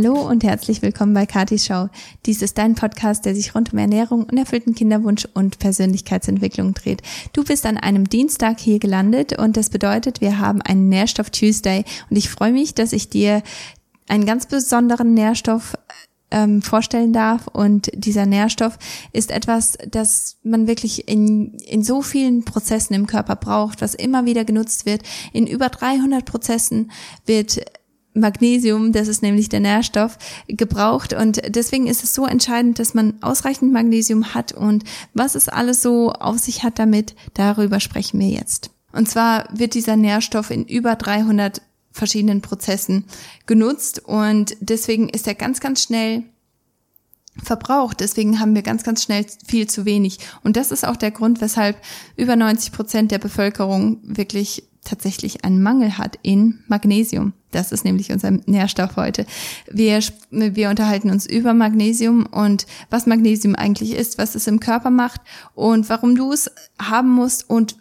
Hallo und herzlich willkommen bei Katis Show. Dies ist dein Podcast, der sich rund um Ernährung, unerfüllten Kinderwunsch und Persönlichkeitsentwicklung dreht. Du bist an einem Dienstag hier gelandet und das bedeutet, wir haben einen Nährstoff Tuesday und ich freue mich, dass ich dir einen ganz besonderen Nährstoff ähm, vorstellen darf. Und dieser Nährstoff ist etwas, das man wirklich in, in so vielen Prozessen im Körper braucht, was immer wieder genutzt wird. In über 300 Prozessen wird Magnesium, das ist nämlich der Nährstoff, gebraucht. Und deswegen ist es so entscheidend, dass man ausreichend Magnesium hat. Und was es alles so auf sich hat damit, darüber sprechen wir jetzt. Und zwar wird dieser Nährstoff in über 300 verschiedenen Prozessen genutzt und deswegen ist er ganz, ganz schnell verbraucht. Deswegen haben wir ganz, ganz schnell viel zu wenig. Und das ist auch der Grund, weshalb über 90 Prozent der Bevölkerung wirklich tatsächlich einen Mangel hat in Magnesium. Das ist nämlich unser Nährstoff heute. Wir, wir unterhalten uns über Magnesium und was Magnesium eigentlich ist, was es im Körper macht und warum du es haben musst und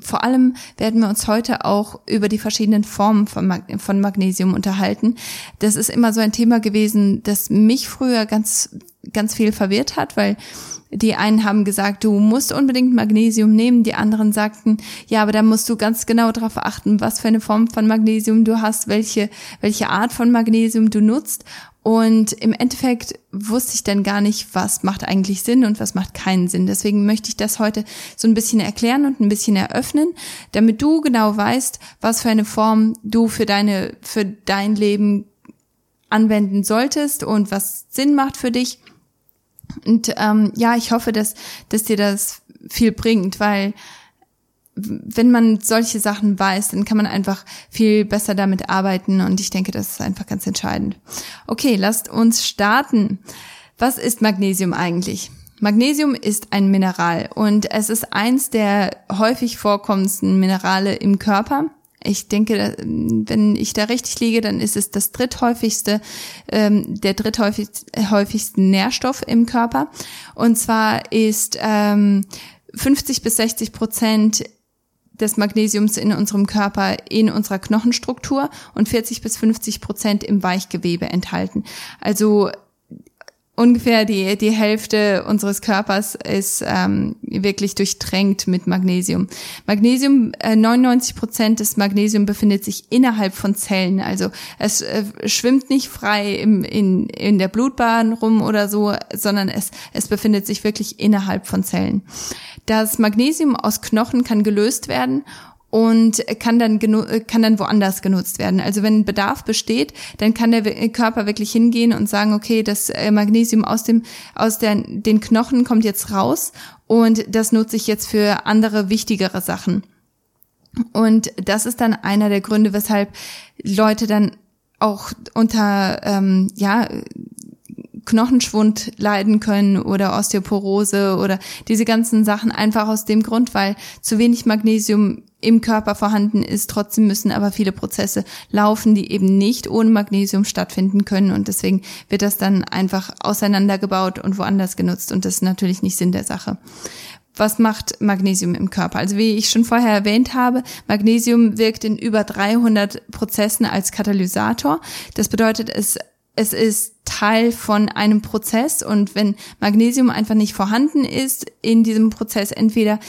vor allem werden wir uns heute auch über die verschiedenen Formen von, Mag von Magnesium unterhalten. Das ist immer so ein Thema gewesen, das mich früher ganz, ganz viel verwirrt hat, weil die einen haben gesagt, du musst unbedingt Magnesium nehmen, die anderen sagten, ja, aber da musst du ganz genau darauf achten, was für eine Form von Magnesium du hast, welche, welche Art von Magnesium du nutzt. Und im Endeffekt wusste ich dann gar nicht, was macht eigentlich Sinn und was macht keinen Sinn. Deswegen möchte ich das heute so ein bisschen erklären und ein bisschen eröffnen, damit du genau weißt, was für eine Form du für deine, für dein Leben anwenden solltest und was Sinn macht für dich. Und ähm, ja, ich hoffe, dass, dass dir das viel bringt, weil wenn man solche Sachen weiß, dann kann man einfach viel besser damit arbeiten und ich denke, das ist einfach ganz entscheidend. Okay, lasst uns starten. Was ist Magnesium eigentlich? Magnesium ist ein Mineral und es ist eins der häufig vorkommendsten Minerale im Körper. Ich denke, wenn ich da richtig liege, dann ist es das dritthäufigste, ähm, der dritthäufigste Nährstoff im Körper. Und zwar ist ähm, 50 bis 60 Prozent des Magnesiums in unserem Körper in unserer Knochenstruktur und 40 bis 50 Prozent im Weichgewebe enthalten. Also ungefähr die, die Hälfte unseres Körpers ist ähm, wirklich durchtränkt mit Magnesium. Magnesium, äh, 99 Prozent des Magnesium befindet sich innerhalb von Zellen. Also es äh, schwimmt nicht frei im, in, in der Blutbahn rum oder so, sondern es, es befindet sich wirklich innerhalb von Zellen. Das Magnesium aus Knochen kann gelöst werden und kann dann kann dann woanders genutzt werden. Also wenn Bedarf besteht, dann kann der Körper wirklich hingehen und sagen, okay, das äh, Magnesium aus dem aus der, den Knochen kommt jetzt raus und das nutze ich jetzt für andere wichtigere Sachen. Und das ist dann einer der Gründe, weshalb Leute dann auch unter ähm, ja Knochenschwund leiden können oder Osteoporose oder diese ganzen Sachen einfach aus dem Grund, weil zu wenig Magnesium im Körper vorhanden ist. Trotzdem müssen aber viele Prozesse laufen, die eben nicht ohne Magnesium stattfinden können und deswegen wird das dann einfach auseinandergebaut und woanders genutzt und das ist natürlich nicht Sinn der Sache. Was macht Magnesium im Körper? Also wie ich schon vorher erwähnt habe, Magnesium wirkt in über 300 Prozessen als Katalysator. Das bedeutet, es es ist Teil von einem Prozess und wenn Magnesium einfach nicht vorhanden ist in diesem Prozess, entweder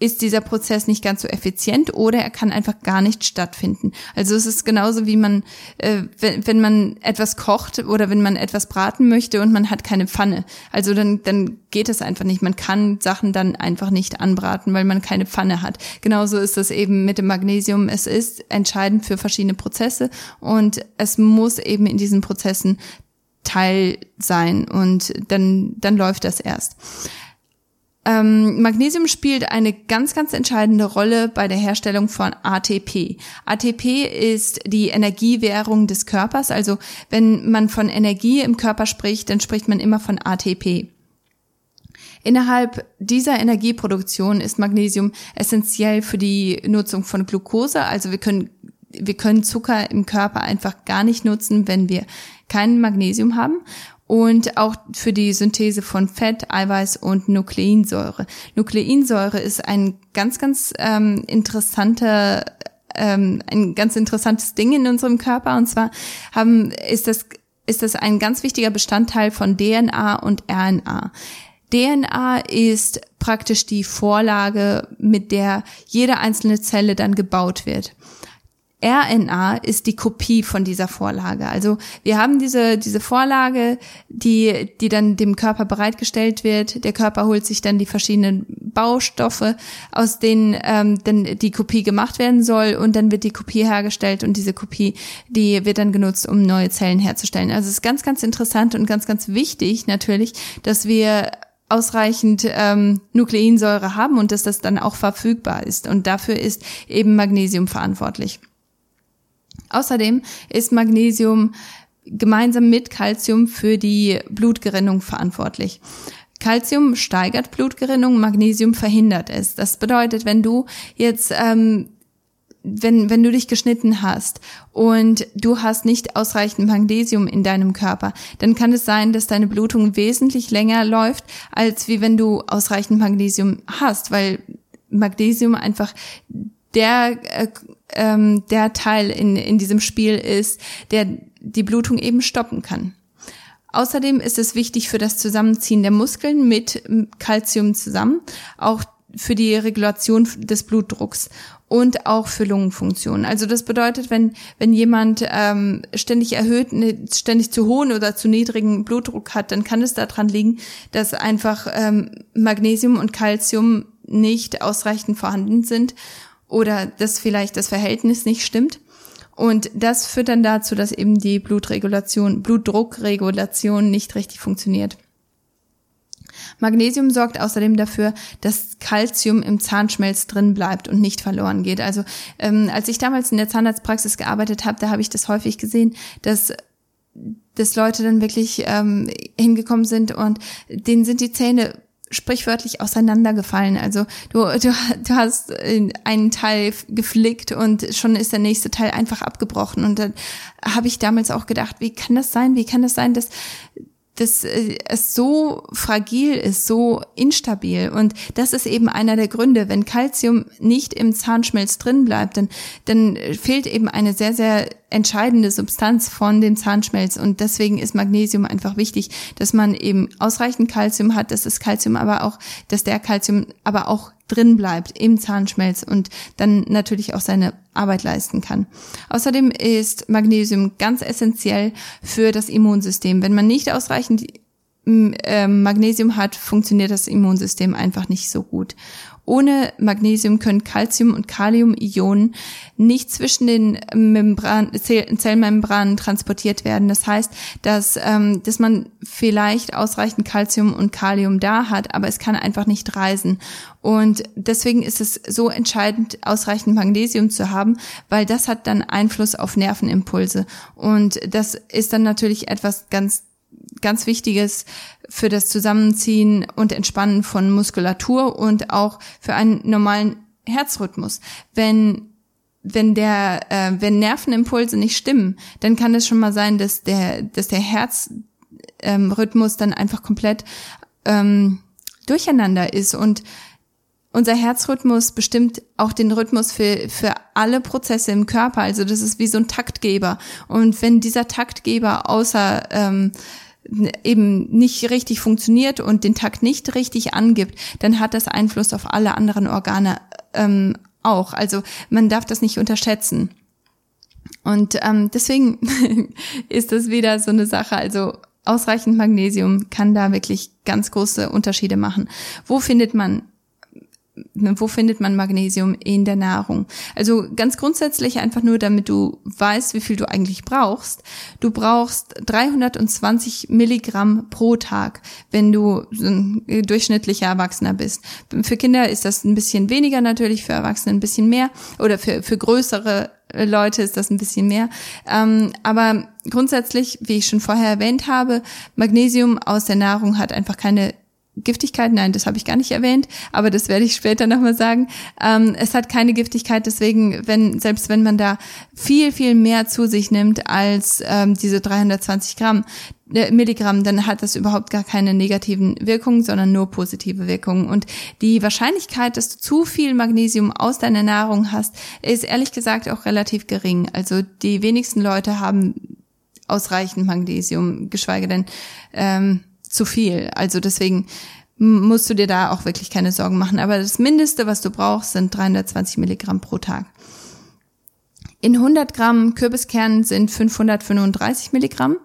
ist dieser Prozess nicht ganz so effizient oder er kann einfach gar nicht stattfinden. Also es ist genauso wie man, äh, wenn, wenn man etwas kocht oder wenn man etwas braten möchte und man hat keine Pfanne. Also dann, dann geht es einfach nicht. Man kann Sachen dann einfach nicht anbraten, weil man keine Pfanne hat. Genauso ist es eben mit dem Magnesium. Es ist entscheidend für verschiedene Prozesse und es muss eben in diesen Prozessen Teil sein und dann, dann läuft das erst. Ähm, Magnesium spielt eine ganz, ganz entscheidende Rolle bei der Herstellung von ATP. ATP ist die Energiewährung des Körpers. Also wenn man von Energie im Körper spricht, dann spricht man immer von ATP. Innerhalb dieser Energieproduktion ist Magnesium essentiell für die Nutzung von Glucose. Also wir können wir können Zucker im Körper einfach gar nicht nutzen, wenn wir kein Magnesium haben und auch für die Synthese von Fett, Eiweiß und Nukleinsäure. Nukleinsäure ist ein ganz, ganz ähm, interessanter, ähm, ein ganz interessantes Ding in unserem Körper. Und zwar haben ist das ist das ein ganz wichtiger Bestandteil von DNA und RNA. DNA ist praktisch die Vorlage, mit der jede einzelne Zelle dann gebaut wird. RNA ist die Kopie von dieser Vorlage. Also wir haben diese, diese Vorlage, die, die dann dem Körper bereitgestellt wird. Der Körper holt sich dann die verschiedenen Baustoffe, aus denen ähm, dann die Kopie gemacht werden soll und dann wird die Kopie hergestellt und diese Kopie, die wird dann genutzt, um neue Zellen herzustellen. Also es ist ganz, ganz interessant und ganz, ganz wichtig natürlich, dass wir ausreichend ähm, Nukleinsäure haben und dass das dann auch verfügbar ist. Und dafür ist eben Magnesium verantwortlich. Außerdem ist Magnesium gemeinsam mit Calcium für die Blutgerinnung verantwortlich. Calcium steigert Blutgerinnung, Magnesium verhindert es. Das bedeutet, wenn du jetzt ähm, wenn, wenn du dich geschnitten hast und du hast nicht ausreichend Magnesium in deinem Körper, dann kann es sein, dass deine Blutung wesentlich länger läuft, als wie wenn du ausreichend Magnesium hast, weil Magnesium einfach der äh, ähm, der Teil in, in diesem Spiel ist, der die Blutung eben stoppen kann. Außerdem ist es wichtig für das Zusammenziehen der Muskeln mit Calcium zusammen, auch für die Regulation des Blutdrucks und auch für Lungenfunktionen. Also das bedeutet, wenn wenn jemand ähm, ständig erhöht, ne, ständig zu hohen oder zu niedrigen Blutdruck hat, dann kann es daran liegen, dass einfach ähm, Magnesium und Calcium nicht ausreichend vorhanden sind oder dass vielleicht das Verhältnis nicht stimmt. Und das führt dann dazu, dass eben die Blutregulation, Blutdruckregulation nicht richtig funktioniert. Magnesium sorgt außerdem dafür, dass Calcium im Zahnschmelz drin bleibt und nicht verloren geht. Also ähm, als ich damals in der Zahnarztpraxis gearbeitet habe, da habe ich das häufig gesehen, dass dass Leute dann wirklich ähm, hingekommen sind und denen sind die Zähne sprichwörtlich auseinandergefallen. Also du, du, du hast einen Teil geflickt und schon ist der nächste Teil einfach abgebrochen. Und dann habe ich damals auch gedacht, wie kann das sein? Wie kann das sein, dass dass äh, es so fragil ist, so instabil. Und das ist eben einer der Gründe. Wenn Calcium nicht im Zahnschmelz drin bleibt, dann, dann fehlt eben eine sehr, sehr entscheidende Substanz von dem Zahnschmelz. Und deswegen ist Magnesium einfach wichtig, dass man eben ausreichend Calcium hat, dass das Calcium aber auch, dass der Calcium aber auch drin bleibt im Zahnschmelz und dann natürlich auch seine Arbeit leisten kann. Außerdem ist Magnesium ganz essentiell für das Immunsystem. Wenn man nicht ausreichend ähm, Magnesium hat, funktioniert das Immunsystem einfach nicht so gut. Ohne Magnesium können Calcium- und Kalium-Ionen nicht zwischen den Membran Zellmembranen transportiert werden. Das heißt, dass, ähm, dass man vielleicht ausreichend Calcium und Kalium da hat, aber es kann einfach nicht reisen. Und deswegen ist es so entscheidend, ausreichend Magnesium zu haben, weil das hat dann Einfluss auf Nervenimpulse. Und das ist dann natürlich etwas ganz ganz Wichtiges für das Zusammenziehen und Entspannen von Muskulatur und auch für einen normalen Herzrhythmus. Wenn wenn der äh, wenn Nervenimpulse nicht stimmen, dann kann es schon mal sein, dass der dass der Herzrhythmus ähm, dann einfach komplett ähm, durcheinander ist und unser Herzrhythmus bestimmt auch den Rhythmus für, für alle Prozesse im Körper. Also das ist wie so ein Taktgeber. Und wenn dieser Taktgeber außer ähm, eben nicht richtig funktioniert und den Takt nicht richtig angibt, dann hat das Einfluss auf alle anderen Organe ähm, auch. Also man darf das nicht unterschätzen. Und ähm, deswegen ist das wieder so eine Sache. Also ausreichend Magnesium kann da wirklich ganz große Unterschiede machen. Wo findet man wo findet man Magnesium in der Nahrung? Also ganz grundsätzlich einfach nur, damit du weißt, wie viel du eigentlich brauchst. Du brauchst 320 Milligramm pro Tag, wenn du ein durchschnittlicher Erwachsener bist. Für Kinder ist das ein bisschen weniger natürlich, für Erwachsene ein bisschen mehr oder für, für größere Leute ist das ein bisschen mehr. Ähm, aber grundsätzlich, wie ich schon vorher erwähnt habe, Magnesium aus der Nahrung hat einfach keine Giftigkeit, nein, das habe ich gar nicht erwähnt, aber das werde ich später nochmal sagen. Ähm, es hat keine Giftigkeit, deswegen, wenn, selbst wenn man da viel, viel mehr zu sich nimmt als ähm, diese 320 Gramm, äh, Milligramm, dann hat das überhaupt gar keine negativen Wirkungen, sondern nur positive Wirkungen. Und die Wahrscheinlichkeit, dass du zu viel Magnesium aus deiner Nahrung hast, ist ehrlich gesagt auch relativ gering. Also die wenigsten Leute haben ausreichend Magnesium, geschweige denn ähm, zu viel. Also deswegen musst du dir da auch wirklich keine Sorgen machen. Aber das Mindeste, was du brauchst, sind 320 Milligramm pro Tag. In 100 Gramm Kürbiskernen sind 535 Milligramm,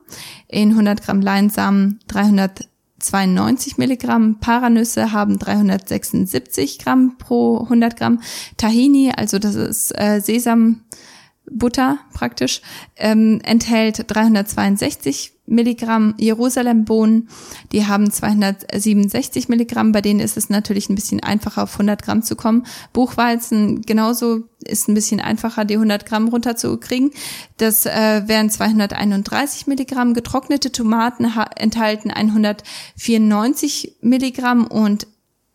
in 100 Gramm Leinsamen 392 Milligramm, Paranüsse haben 376 Gramm pro 100 Gramm, Tahini, also das ist äh, Sesam, praktisch, ähm, enthält 362 Milligramm Jerusalembohnen, die haben 267 Milligramm, bei denen ist es natürlich ein bisschen einfacher auf 100 Gramm zu kommen. Buchweizen genauso ist ein bisschen einfacher, die 100 Gramm runterzukriegen. Das äh, wären 231 Milligramm. Getrocknete Tomaten enthalten 194 Milligramm und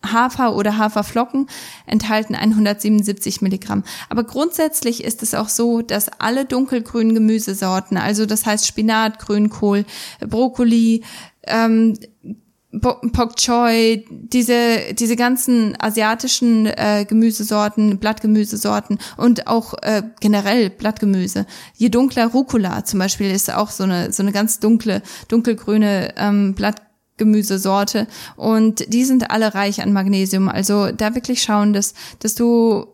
Hafer oder Haferflocken enthalten 177 Milligramm. Aber grundsätzlich ist es auch so, dass alle dunkelgrünen Gemüsesorten, also das heißt Spinat, Grünkohl, Brokkoli, ähm, Pok Choi, diese, diese ganzen asiatischen äh, Gemüsesorten, Blattgemüsesorten und auch äh, generell Blattgemüse. Je dunkler Rucola zum Beispiel ist auch so eine, so eine ganz dunkle, dunkelgrüne ähm, Blatt Gemüsesorte und die sind alle reich an Magnesium. Also da wirklich schauen, dass, dass du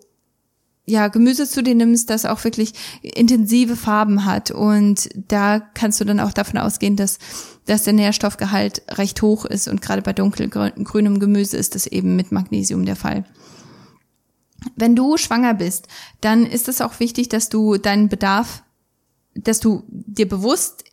ja, Gemüse zu dir nimmst, das auch wirklich intensive Farben hat. Und da kannst du dann auch davon ausgehen, dass, dass der Nährstoffgehalt recht hoch ist. Und gerade bei dunkelgrünem Gemüse ist das eben mit Magnesium der Fall. Wenn du schwanger bist, dann ist es auch wichtig, dass du deinen Bedarf, dass du dir bewusst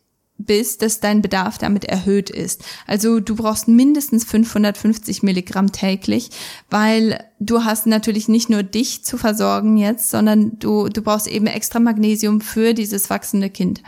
bist, dass dein Bedarf damit erhöht ist. Also du brauchst mindestens 550 Milligramm täglich, weil du hast natürlich nicht nur dich zu versorgen jetzt, sondern du, du brauchst eben extra Magnesium für dieses wachsende Kind.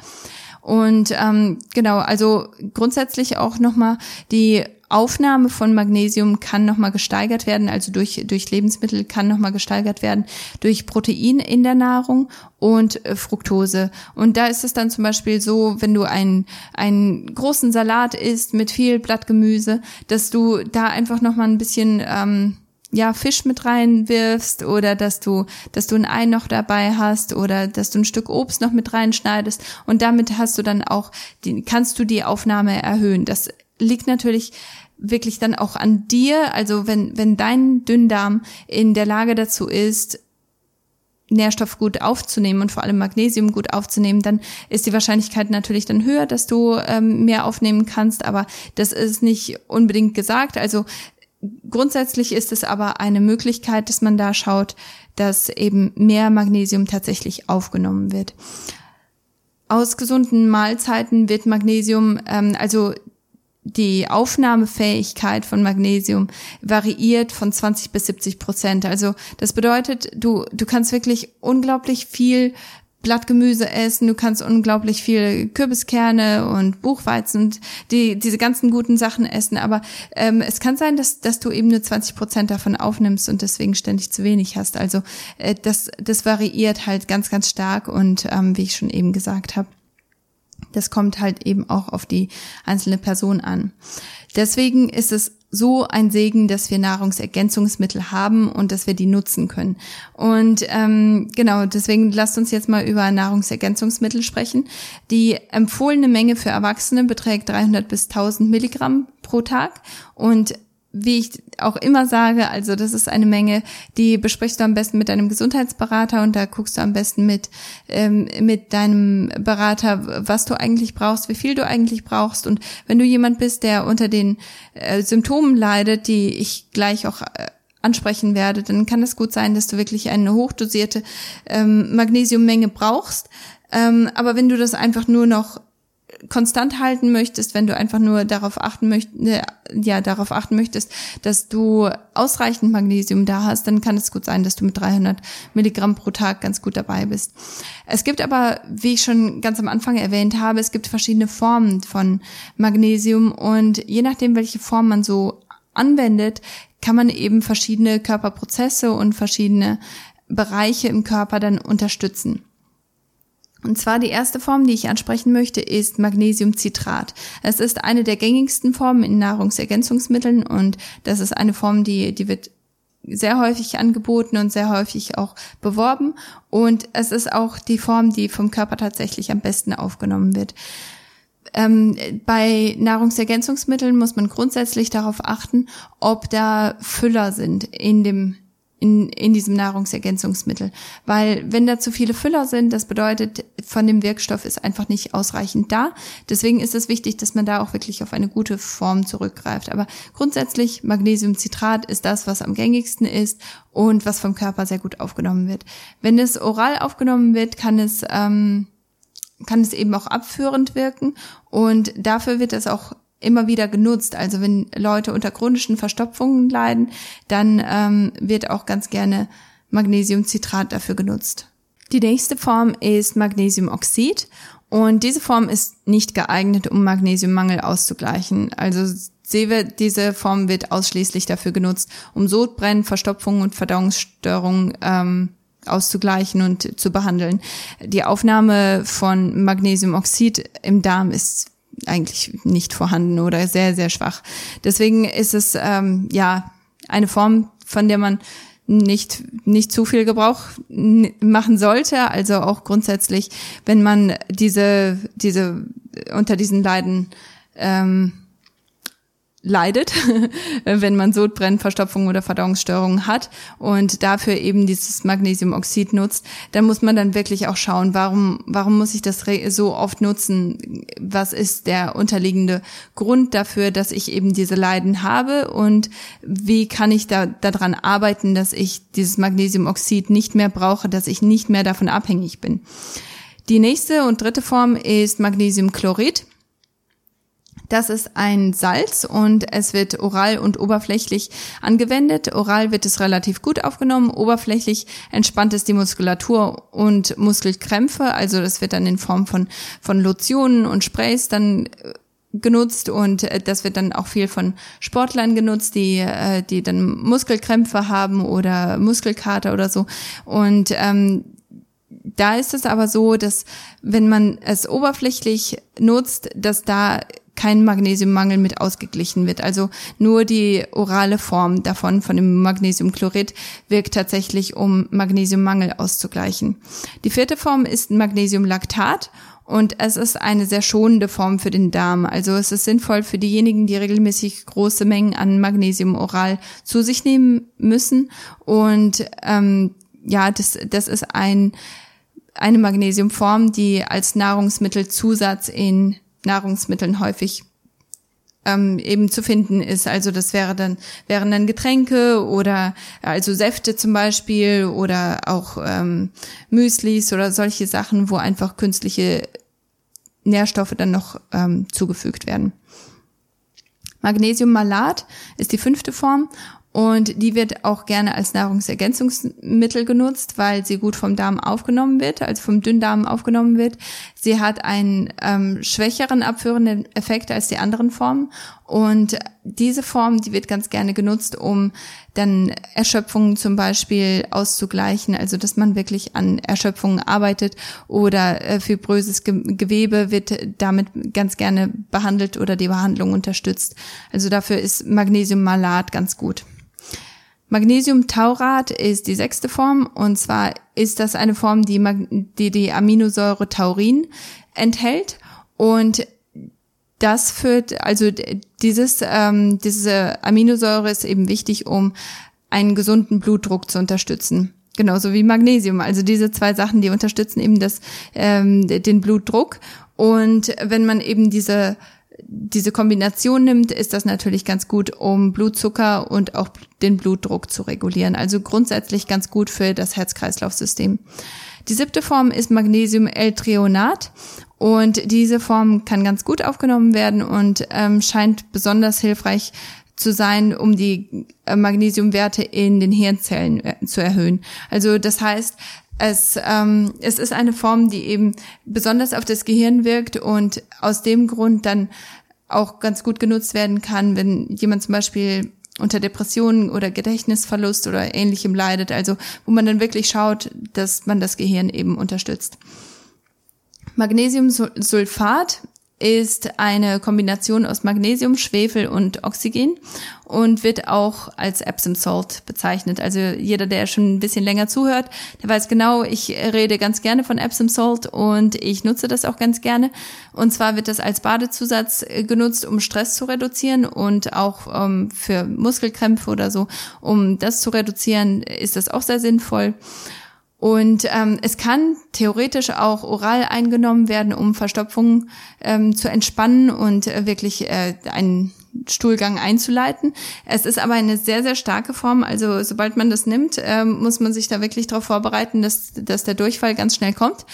Und ähm, genau, also grundsätzlich auch nochmal die Aufnahme von Magnesium kann nochmal gesteigert werden, also durch, durch Lebensmittel kann nochmal gesteigert werden, durch Protein in der Nahrung und äh, Fructose. Und da ist es dann zum Beispiel so, wenn du einen, einen großen Salat isst mit viel Blattgemüse, dass du da einfach nochmal ein bisschen ähm, ja, Fisch mit reinwirfst oder dass du, dass du ein Ei noch dabei hast oder dass du ein Stück Obst noch mit reinschneidest und damit hast du dann auch, die, kannst du die Aufnahme erhöhen. Das liegt natürlich wirklich dann auch an dir. Also wenn, wenn dein Dünndarm in der Lage dazu ist, Nährstoff gut aufzunehmen und vor allem Magnesium gut aufzunehmen, dann ist die Wahrscheinlichkeit natürlich dann höher, dass du ähm, mehr aufnehmen kannst. Aber das ist nicht unbedingt gesagt. Also grundsätzlich ist es aber eine Möglichkeit, dass man da schaut, dass eben mehr Magnesium tatsächlich aufgenommen wird. Aus gesunden Mahlzeiten wird Magnesium, ähm, also die Aufnahmefähigkeit von Magnesium variiert von 20 bis 70 Prozent. Also das bedeutet, du, du kannst wirklich unglaublich viel Blattgemüse essen, du kannst unglaublich viel Kürbiskerne und Buchweizen und die, diese ganzen guten Sachen essen, aber ähm, es kann sein, dass, dass du eben nur 20 Prozent davon aufnimmst und deswegen ständig zu wenig hast. Also äh, das, das variiert halt ganz, ganz stark und ähm, wie ich schon eben gesagt habe, das kommt halt eben auch auf die einzelne Person an. Deswegen ist es so ein Segen, dass wir Nahrungsergänzungsmittel haben und dass wir die nutzen können. Und ähm, genau, deswegen lasst uns jetzt mal über Nahrungsergänzungsmittel sprechen. Die empfohlene Menge für Erwachsene beträgt 300 bis 1000 Milligramm pro Tag und wie ich auch immer sage, also das ist eine Menge, die besprichst du am besten mit deinem Gesundheitsberater und da guckst du am besten mit, ähm, mit deinem Berater, was du eigentlich brauchst, wie viel du eigentlich brauchst. Und wenn du jemand bist, der unter den äh, Symptomen leidet, die ich gleich auch äh, ansprechen werde, dann kann es gut sein, dass du wirklich eine hochdosierte ähm, Magnesiummenge brauchst. Ähm, aber wenn du das einfach nur noch konstant halten möchtest, wenn du einfach nur darauf achten möchtest, äh, ja, darauf achten möchtest, dass du ausreichend Magnesium da hast, dann kann es gut sein, dass du mit 300 Milligramm pro Tag ganz gut dabei bist. Es gibt aber, wie ich schon ganz am Anfang erwähnt habe, es gibt verschiedene Formen von Magnesium und je nachdem, welche Form man so anwendet, kann man eben verschiedene Körperprozesse und verschiedene Bereiche im Körper dann unterstützen. Und zwar die erste Form, die ich ansprechen möchte, ist Magnesiumcitrat. Es ist eine der gängigsten Formen in Nahrungsergänzungsmitteln und das ist eine Form, die, die wird sehr häufig angeboten und sehr häufig auch beworben. Und es ist auch die Form, die vom Körper tatsächlich am besten aufgenommen wird. ähm, bei Nahrungsergänzungsmitteln muss man grundsätzlich darauf achten, ob da Füller sind in dem in, in diesem Nahrungsergänzungsmittel. Weil wenn da zu viele Füller sind, das bedeutet, von dem Wirkstoff ist einfach nicht ausreichend da. Deswegen ist es wichtig, dass man da auch wirklich auf eine gute Form zurückgreift. Aber grundsätzlich Magnesiumcitrat ist das, was am gängigsten ist und was vom Körper sehr gut aufgenommen wird. Wenn es oral aufgenommen wird, kann es ähm, kann es eben auch abführend wirken und dafür wird es auch immer wieder genutzt. Also wenn Leute unter chronischen Verstopfungen leiden, dann ähm, wird auch ganz gerne Magnesiumcitrat dafür genutzt. Die nächste Form ist Magnesiumoxid und diese Form ist nicht geeignet, um Magnesiummangel auszugleichen. Also diese Form wird ausschließlich dafür genutzt, um Sodbrennen, Verstopfungen und Verdauungsstörungen ähm, auszugleichen und zu behandeln. Die Aufnahme von Magnesiumoxid im Darm ist eigentlich nicht vorhanden oder sehr, sehr schwach. Deswegen ist es ähm, ja eine Form, von der man nicht, nicht zu viel Gebrauch machen sollte. Also auch grundsätzlich, wenn man diese, diese unter diesen Leiden ähm, leidet, wenn man Sodbrennen, Verstopfung oder Verdauungsstörungen hat und dafür eben dieses Magnesiumoxid nutzt, dann muss man dann wirklich auch schauen, warum, warum muss ich das so oft nutzen? Was ist der unterliegende Grund dafür, dass ich eben diese Leiden habe und wie kann ich da daran arbeiten, dass ich dieses Magnesiumoxid nicht mehr brauche, dass ich nicht mehr davon abhängig bin? Die nächste und dritte Form ist Magnesiumchlorid. Das ist ein Salz und es wird oral und oberflächlich angewendet. Oral wird es relativ gut aufgenommen, oberflächlich entspannt es die Muskulatur und Muskelkrämpfe. Also das wird dann in Form von, von Lotionen und Sprays dann äh, genutzt und äh, das wird dann auch viel von Sportlern genutzt, die äh, die dann Muskelkrämpfe haben oder Muskelkater oder so und ähm, da ist es aber so, dass wenn man es oberflächlich nutzt, dass da kein Magnesiummangel mit ausgeglichen wird. Also nur die orale Form davon, von dem Magnesiumchlorid, wirkt tatsächlich, um Magnesiummangel auszugleichen. Die vierte Form ist Magnesiumlaktat und es ist eine sehr schonende Form für den Darm. Also es ist sinnvoll für diejenigen, die regelmäßig große Mengen an Magnesium oral zu sich nehmen müssen. Und ähm, ja, das, das ist ein, eine Magnesiumform, die als Nahrungsmittelzusatz in Nahrungsmitteln häufig ähm, eben zu finden ist. Also das wäre dann wären dann Getränke oder also Säfte zum Beispiel oder auch ähm, Müslis oder solche Sachen, wo einfach künstliche Nährstoffe dann noch ähm, zugefügt werden. Magnesiummalat ist die fünfte Form und die wird auch gerne als Nahrungsergänzungsmittel genutzt, weil sie gut vom Darm aufgenommen wird, also vom Dünndarm aufgenommen wird. Sie hat einen ähm, schwächeren abführenden Effekt als die anderen Formen. Und diese Form, die wird ganz gerne genutzt, um dann Erschöpfungen zum Beispiel auszugleichen, also dass man wirklich an Erschöpfungen arbeitet oder äh, fibröses Gewebe wird damit ganz gerne behandelt oder die Behandlung unterstützt. Also dafür ist Magnesiummalat ganz gut. Magnesiumtaurat ist die sechste Form und zwar ist das eine Form, die die, die Aminosäure Taurin enthält und das führt, also dieses, ähm, diese Aminosäure ist eben wichtig, um einen gesunden Blutdruck zu unterstützen. Genauso wie Magnesium. Also diese zwei Sachen, die unterstützen eben das, ähm, den Blutdruck. Und wenn man eben diese diese Kombination nimmt, ist das natürlich ganz gut, um Blutzucker und auch den Blutdruck zu regulieren. Also grundsätzlich ganz gut für das Herz-Kreislauf-System. Die siebte Form ist Magnesium-L-Trionat und diese Form kann ganz gut aufgenommen werden und ähm, scheint besonders hilfreich zu sein, um die äh, Magnesiumwerte in den Hirnzellen äh, zu erhöhen. Also das heißt, es, ähm, es ist eine Form, die eben besonders auf das Gehirn wirkt und aus dem Grund dann auch ganz gut genutzt werden kann, wenn jemand zum Beispiel unter Depressionen oder Gedächtnisverlust oder ähnlichem leidet. Also wo man dann wirklich schaut, dass man das Gehirn eben unterstützt. Magnesiumsulfat ist eine Kombination aus Magnesium, Schwefel und Oxygen und wird auch als Epsom Salt bezeichnet. Also jeder, der schon ein bisschen länger zuhört, der weiß genau, ich rede ganz gerne von Epsom Salt und ich nutze das auch ganz gerne. Und zwar wird das als Badezusatz genutzt, um Stress zu reduzieren und auch ähm, für Muskelkrämpfe oder so, um das zu reduzieren, ist das auch sehr sinnvoll. Und ähm, es kann theoretisch auch oral eingenommen werden, um Verstopfungen ähm, zu entspannen und äh, wirklich äh, einen Stuhlgang einzuleiten. Es ist aber eine sehr, sehr starke Form. Also sobald man das nimmt, ähm, muss man sich da wirklich darauf vorbereiten, dass, dass der Durchfall ganz schnell kommt.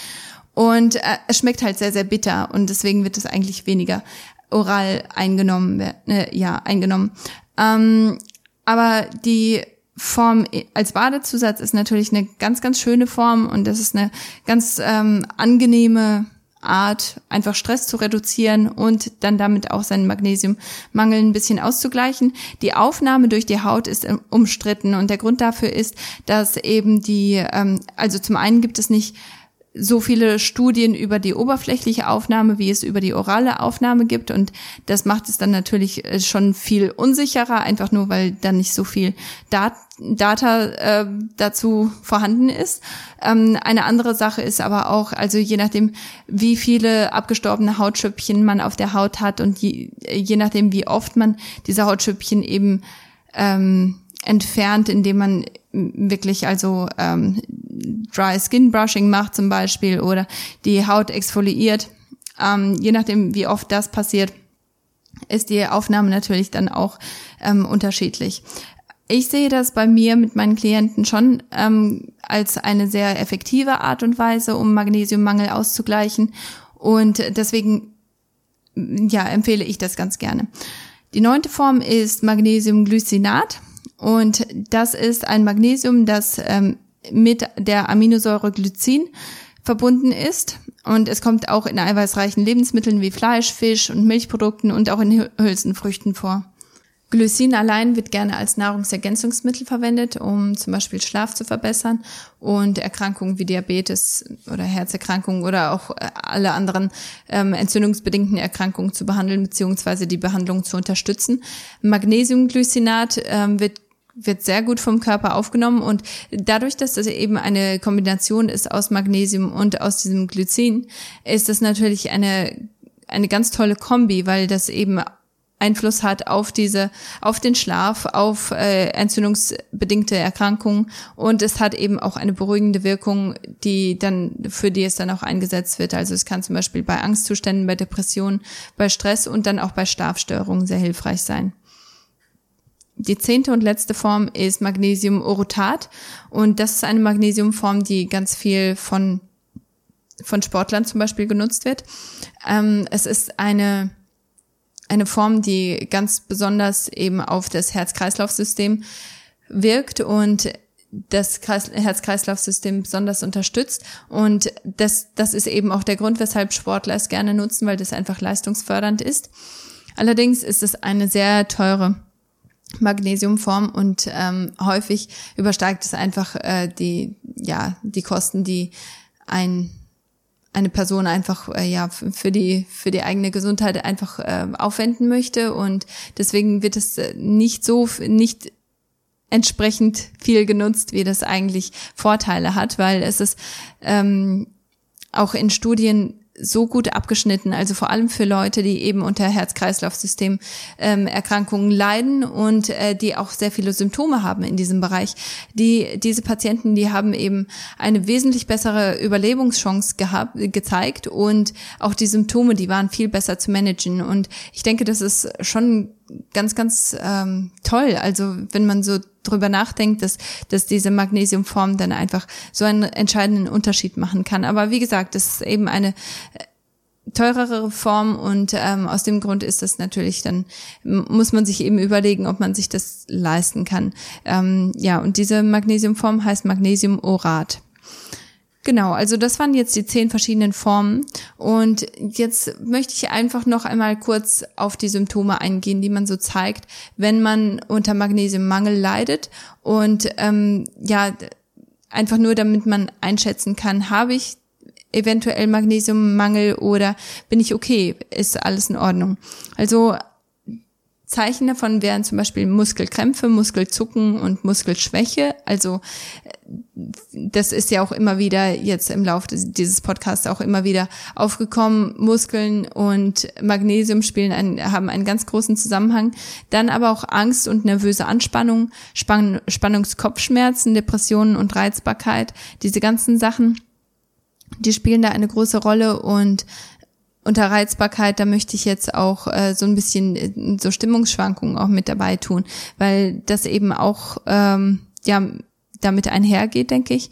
Und äh, es schmeckt halt sehr, sehr bitter und deswegen wird es eigentlich weniger oral eingenommen, äh, ja, eingenommen. Ähm, aber die Form als Badezusatz ist natürlich eine ganz, ganz schöne Form und das ist eine ganz ähm, angenehme Art, einfach Stress zu reduzieren und dann damit auch seinen Magnesiummangel ein bisschen auszugleichen. Die Aufnahme durch die Haut ist umstritten und der Grund dafür ist, dass eben die, ähm, also zum einen gibt es nicht so viele Studien über die oberflächliche Aufnahme, wie es über die orale Aufnahme gibt. Und das macht es dann natürlich äh, schon viel unsicherer, einfach nur weil dann nicht so viel Dat Data äh, dazu vorhanden ist. Ähm, eine andere Sache ist aber auch, also je nachdem, wie viele abgestorbene Hautschüppchen man auf der Haut hat und je, je nachdem, wie oft man diese Hautschüppchen eben ähm, entfernt, indem man wirklich also ähm, Dry Skin Brushing macht zum Beispiel oder die Haut exfoliiert. Ähm, je nachdem, wie oft das passiert, ist die Aufnahme natürlich dann auch ähm, unterschiedlich. Ich sehe das bei mir mit meinen Klienten schon ähm, als eine sehr effektive Art und Weise, um Magnesiummangel auszugleichen. Und deswegen, ja, empfehle ich das ganz gerne. Die neunte Form ist Magnesiumglycinat. Und das ist ein Magnesium, das ähm, mit der Aminosäure Glycin verbunden ist. Und es kommt auch in eiweißreichen Lebensmitteln wie Fleisch, Fisch und Milchprodukten und auch in Hülsenfrüchten vor. Glycin allein wird gerne als Nahrungsergänzungsmittel verwendet, um zum Beispiel Schlaf zu verbessern und Erkrankungen wie Diabetes oder Herzerkrankungen oder auch äh, alle anderen ähm, entzündungsbedingten Erkrankungen zu behandeln bzw. die Behandlung zu unterstützen. Magnesiumglycinat ähm, wird wird sehr gut vom Körper aufgenommen und dadurch, dass das eben eine Kombination ist aus Magnesium und aus diesem Glycin, ist das natürlich eine eine ganz tolle Kombi, weil das eben Einfluss hat auf diese, auf den Schlaf, auf äh, entzündungsbedingte Erkrankungen und es hat eben auch eine beruhigende Wirkung, die dann für die es dann auch eingesetzt wird. Also es kann zum Beispiel bei Angstzuständen, bei Depressionen, bei Stress und dann auch bei Schlafstörungen sehr hilfreich sein. Die zehnte und letzte Form ist Magnesium-Orotat und das ist eine Magnesiumform, die ganz viel von von Sportlern zum Beispiel genutzt wird. Ähm, es ist eine eine Form, die ganz besonders eben auf das Herz-Kreislauf-System wirkt und das Herz-Kreislauf-System besonders unterstützt. Und das, das ist eben auch der Grund, weshalb Sportler es gerne nutzen, weil das einfach leistungsfördernd ist. Allerdings ist es eine sehr teure Magnesiumform und ähm, häufig übersteigt es einfach äh, die ja die Kosten, die ein eine Person einfach äh, ja für die für die eigene Gesundheit einfach äh, aufwenden möchte. Und deswegen wird es äh, nicht so nicht entsprechend viel genutzt, wie das eigentlich Vorteile hat, weil es ist ähm, auch in Studien so gut abgeschnitten, also vor allem für Leute, die eben unter Herz-Kreislauf-System ähm, leiden und äh, die auch sehr viele Symptome haben in diesem Bereich. Die diese Patienten, die haben eben eine wesentlich bessere Überlebungschance gehabt, gezeigt und auch die Symptome, die waren viel besser zu managen und ich denke, das ist schon ganz, ganz ähm, toll. Also wenn man so drüber nachdenkt, dass, dass diese Magnesiumform dann einfach so einen entscheidenden Unterschied machen kann. Aber wie gesagt, das ist eben eine äh, teurere Form und ähm, aus dem Grund ist das natürlich dann, muss man sich eben überlegen, ob man sich das leisten kann. Ähm, ja, und diese Magnesiumform heißt Magnesiumorat. Genau, also das waren jetzt die zehn verschiedenen Formen. Und jetzt möchte ich einfach noch einmal kurz auf die Symptome eingehen, die man so zeigt, wenn man unter Magnesiummangel leidet. Und ähm, ja, einfach nur damit man einschätzen kann, habe ich eventuell Magnesiummangel oder bin ich okay? Ist alles in Ordnung? Also Zeichen davon wären zum Beispiel Muskelkrämpfe, Muskelzucken und Muskelschwäche. Also das ist ja auch immer wieder jetzt im Laufe dieses Podcasts auch immer wieder aufgekommen. Muskeln und Magnesium spielen einen, haben einen ganz großen Zusammenhang. Dann aber auch Angst und nervöse Anspannung, Spann Spannungskopfschmerzen, Depressionen und Reizbarkeit. Diese ganzen Sachen, die spielen da eine große Rolle und unter Reizbarkeit, da möchte ich jetzt auch äh, so ein bisschen äh, so Stimmungsschwankungen auch mit dabei tun, weil das eben auch ähm, ja damit einhergeht, denke ich.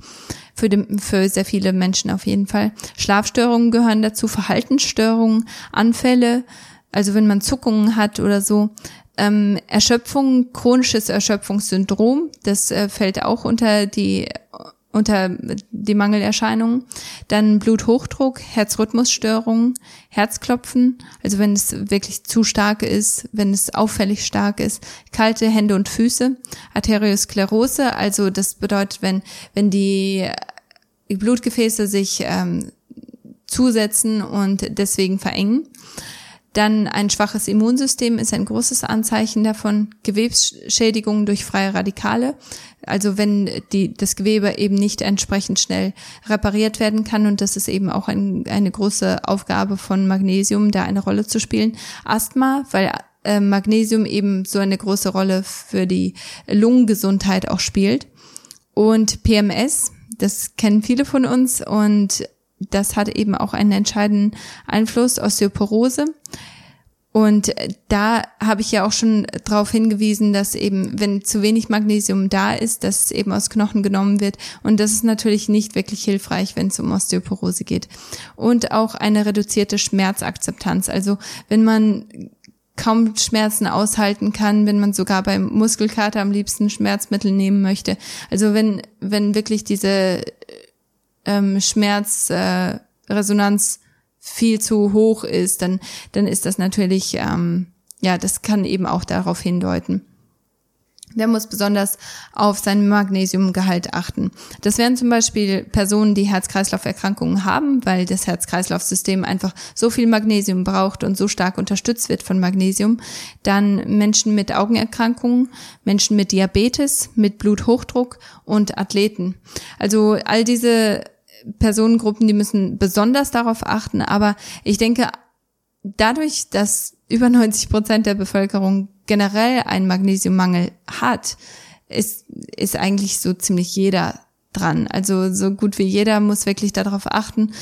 Für, dem, für sehr viele Menschen auf jeden Fall. Schlafstörungen gehören dazu, Verhaltensstörungen, Anfälle, also wenn man Zuckungen hat oder so. Ähm, Erschöpfung, chronisches Erschöpfungssyndrom, das äh, fällt auch unter die unter die Mangelerscheinungen. Dann Bluthochdruck, Herzrhythmusstörungen, Herzklopfen, also wenn es wirklich zu stark ist, wenn es auffällig stark ist, kalte Hände und Füße, Arteriosklerose, also das bedeutet, wenn, wenn die, die Blutgefäße sich ähm, zusetzen und deswegen verengen. Dann ein schwaches Immunsystem ist ein großes Anzeichen davon. Gewebsschädigungen durch freie Radikale. Also wenn die, das Gewebe eben nicht entsprechend schnell repariert werden kann. Und das ist eben auch ein, eine große Aufgabe von Magnesium, da eine Rolle zu spielen. Asthma, weil äh, Magnesium eben so eine große Rolle für die Lungengesundheit auch spielt. Und PMS, das kennen viele von uns und das hat eben auch einen entscheidenden Einfluss, Osteoporose. Und da habe ich ja auch schon darauf hingewiesen, dass eben, wenn zu wenig Magnesium da ist, dass es eben aus Knochen genommen wird. Und das ist natürlich nicht wirklich hilfreich, wenn es um Osteoporose geht. Und auch eine reduzierte Schmerzakzeptanz. Also wenn man kaum Schmerzen aushalten kann, wenn man sogar beim Muskelkater am liebsten Schmerzmittel nehmen möchte. Also wenn, wenn wirklich diese ähm, Schmerzresonanz äh, viel zu hoch ist, dann, dann ist das natürlich, ähm, ja, das kann eben auch darauf hindeuten. Der muss besonders auf sein Magnesiumgehalt achten. Das wären zum Beispiel Personen, die Herz-Kreislauf-Erkrankungen haben, weil das Herz-Kreislauf-System einfach so viel Magnesium braucht und so stark unterstützt wird von Magnesium. Dann Menschen mit Augenerkrankungen, Menschen mit Diabetes, mit Bluthochdruck und Athleten. Also all diese Personengruppen, die müssen besonders darauf achten. Aber ich denke, dadurch, dass über 90 Prozent der Bevölkerung generell einen Magnesiummangel hat, ist, ist eigentlich so ziemlich jeder dran. Also so gut wie jeder muss wirklich darauf achten,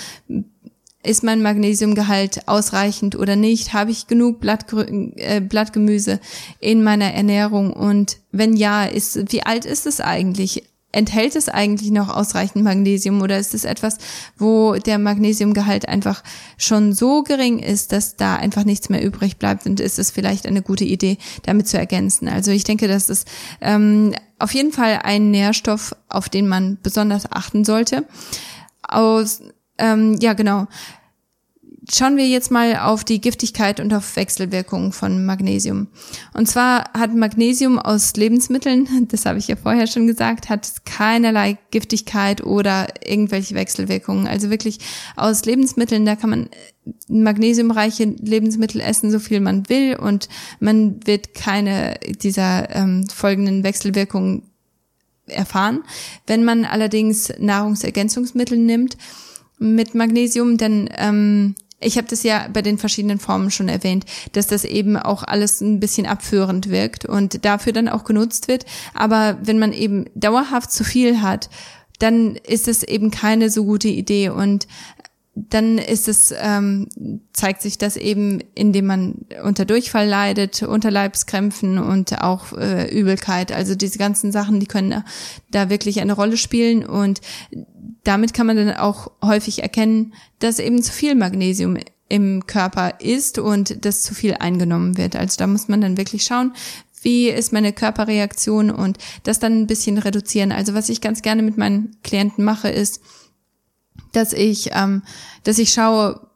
ist mein Magnesiumgehalt ausreichend oder nicht? Habe ich genug Blattgrü äh, Blattgemüse in meiner Ernährung? Und wenn ja, ist, wie alt ist es eigentlich? Enthält es eigentlich noch ausreichend Magnesium oder ist es etwas, wo der Magnesiumgehalt einfach schon so gering ist, dass da einfach nichts mehr übrig bleibt und ist es vielleicht eine gute Idee, damit zu ergänzen. Also ich denke, das ist ähm, auf jeden Fall ein Nährstoff, auf den man besonders achten sollte. Aus, ähm, ja genau. Schauen wir jetzt mal auf die Giftigkeit und auf Wechselwirkungen von Magnesium. Und zwar hat Magnesium aus Lebensmitteln, das habe ich ja vorher schon gesagt, hat keinerlei Giftigkeit oder irgendwelche Wechselwirkungen. Also wirklich aus Lebensmitteln, da kann man magnesiumreiche Lebensmittel essen, so viel man will und man wird keine dieser ähm, folgenden Wechselwirkungen erfahren. Wenn man allerdings Nahrungsergänzungsmittel nimmt mit Magnesium, dann ähm, ich habe das ja bei den verschiedenen Formen schon erwähnt, dass das eben auch alles ein bisschen abführend wirkt und dafür dann auch genutzt wird. Aber wenn man eben dauerhaft zu viel hat, dann ist es eben keine so gute Idee und dann ist es, ähm, zeigt sich das eben, indem man unter Durchfall leidet, Unterleibskrämpfen und auch äh, Übelkeit. Also diese ganzen Sachen, die können da wirklich eine Rolle spielen und damit kann man dann auch häufig erkennen, dass eben zu viel Magnesium im Körper ist und dass zu viel eingenommen wird. Also da muss man dann wirklich schauen, wie ist meine Körperreaktion und das dann ein bisschen reduzieren. Also was ich ganz gerne mit meinen Klienten mache, ist, dass ich, ähm, dass ich schaue,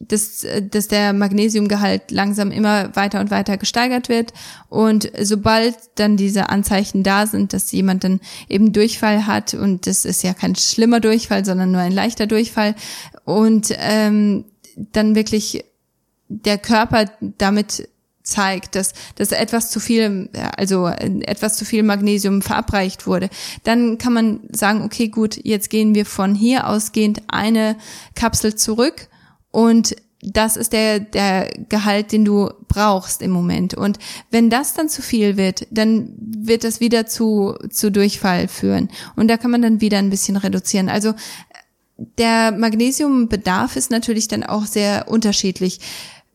dass, dass der Magnesiumgehalt langsam immer weiter und weiter gesteigert wird. Und sobald dann diese Anzeichen da sind, dass jemand dann eben Durchfall hat, und das ist ja kein schlimmer Durchfall, sondern nur ein leichter Durchfall, und ähm, dann wirklich der Körper damit zeigt, dass, dass etwas zu viel, also etwas zu viel Magnesium verabreicht wurde, dann kann man sagen, okay, gut, jetzt gehen wir von hier ausgehend eine Kapsel zurück und das ist der, der Gehalt, den du brauchst im Moment. Und wenn das dann zu viel wird, dann wird das wieder zu, zu Durchfall führen. Und da kann man dann wieder ein bisschen reduzieren. Also der Magnesiumbedarf ist natürlich dann auch sehr unterschiedlich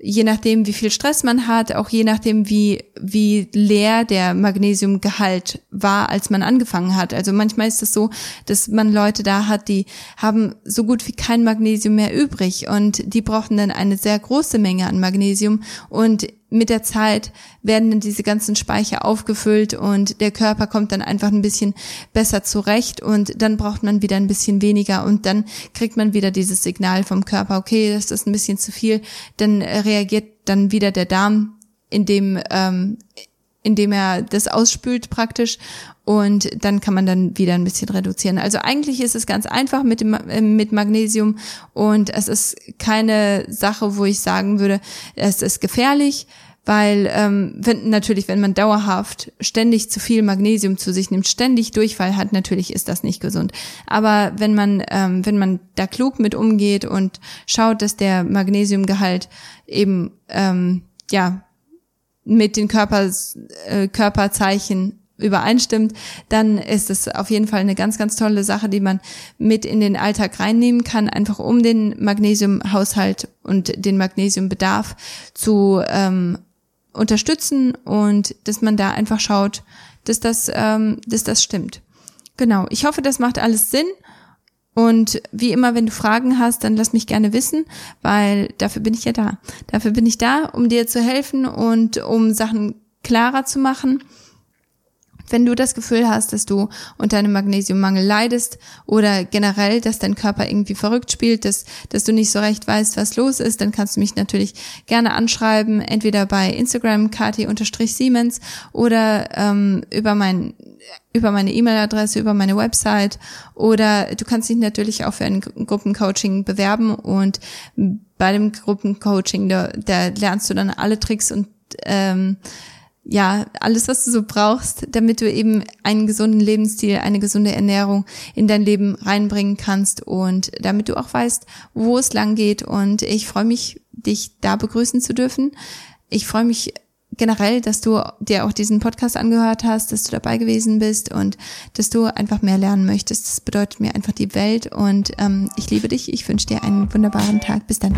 je nachdem, wie viel Stress man hat, auch je nachdem, wie, wie leer der Magnesiumgehalt war, als man angefangen hat. Also manchmal ist es so, dass man Leute da hat, die haben so gut wie kein Magnesium mehr übrig und die brauchen dann eine sehr große Menge an Magnesium und mit der Zeit werden dann diese ganzen Speicher aufgefüllt und der Körper kommt dann einfach ein bisschen besser zurecht und dann braucht man wieder ein bisschen weniger und dann kriegt man wieder dieses Signal vom Körper, okay, das ist ein bisschen zu viel, dann reagiert dann wieder der Darm, indem, ähm, indem er das ausspült praktisch und dann kann man dann wieder ein bisschen reduzieren. Also eigentlich ist es ganz einfach mit dem äh, mit Magnesium und es ist keine Sache, wo ich sagen würde, es ist gefährlich weil ähm, wenn, natürlich, wenn man dauerhaft ständig zu viel Magnesium zu sich nimmt, ständig Durchfall hat, natürlich ist das nicht gesund. Aber wenn man ähm, wenn man da klug mit umgeht und schaut, dass der Magnesiumgehalt eben ähm, ja mit den Körpers, äh, Körperzeichen übereinstimmt, dann ist es auf jeden Fall eine ganz, ganz tolle Sache, die man mit in den Alltag reinnehmen kann, einfach um den Magnesiumhaushalt und den Magnesiumbedarf zu ähm, unterstützen und dass man da einfach schaut, dass das, ähm, dass das stimmt. Genau. Ich hoffe, das macht alles Sinn. Und wie immer, wenn du Fragen hast, dann lass mich gerne wissen, weil dafür bin ich ja da. Dafür bin ich da, um dir zu helfen und um Sachen klarer zu machen. Wenn du das Gefühl hast, dass du unter einem Magnesiummangel leidest oder generell, dass dein Körper irgendwie verrückt spielt, dass, dass du nicht so recht weißt, was los ist, dann kannst du mich natürlich gerne anschreiben, entweder bei Instagram kati-siemens oder ähm, über mein über meine E-Mail-Adresse, über meine Website oder du kannst dich natürlich auch für ein Gruppencoaching bewerben und bei dem Gruppencoaching, da, da lernst du dann alle Tricks und ähm, ja, alles, was du so brauchst, damit du eben einen gesunden Lebensstil, eine gesunde Ernährung in dein Leben reinbringen kannst und damit du auch weißt, wo es lang geht. Und ich freue mich, dich da begrüßen zu dürfen. Ich freue mich generell, dass du dir auch diesen Podcast angehört hast, dass du dabei gewesen bist und dass du einfach mehr lernen möchtest. Das bedeutet mir einfach die Welt und ähm, ich liebe dich. Ich wünsche dir einen wunderbaren Tag. Bis dann.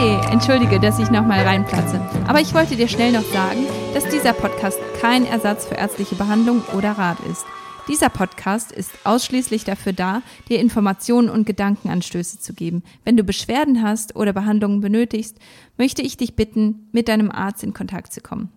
Hey, entschuldige, dass ich nochmal reinplatze. Aber ich wollte dir schnell noch sagen, dass dieser Podcast kein Ersatz für ärztliche Behandlung oder Rat ist. Dieser Podcast ist ausschließlich dafür da, dir Informationen und Gedankenanstöße zu geben. Wenn du Beschwerden hast oder Behandlungen benötigst, möchte ich dich bitten, mit deinem Arzt in Kontakt zu kommen.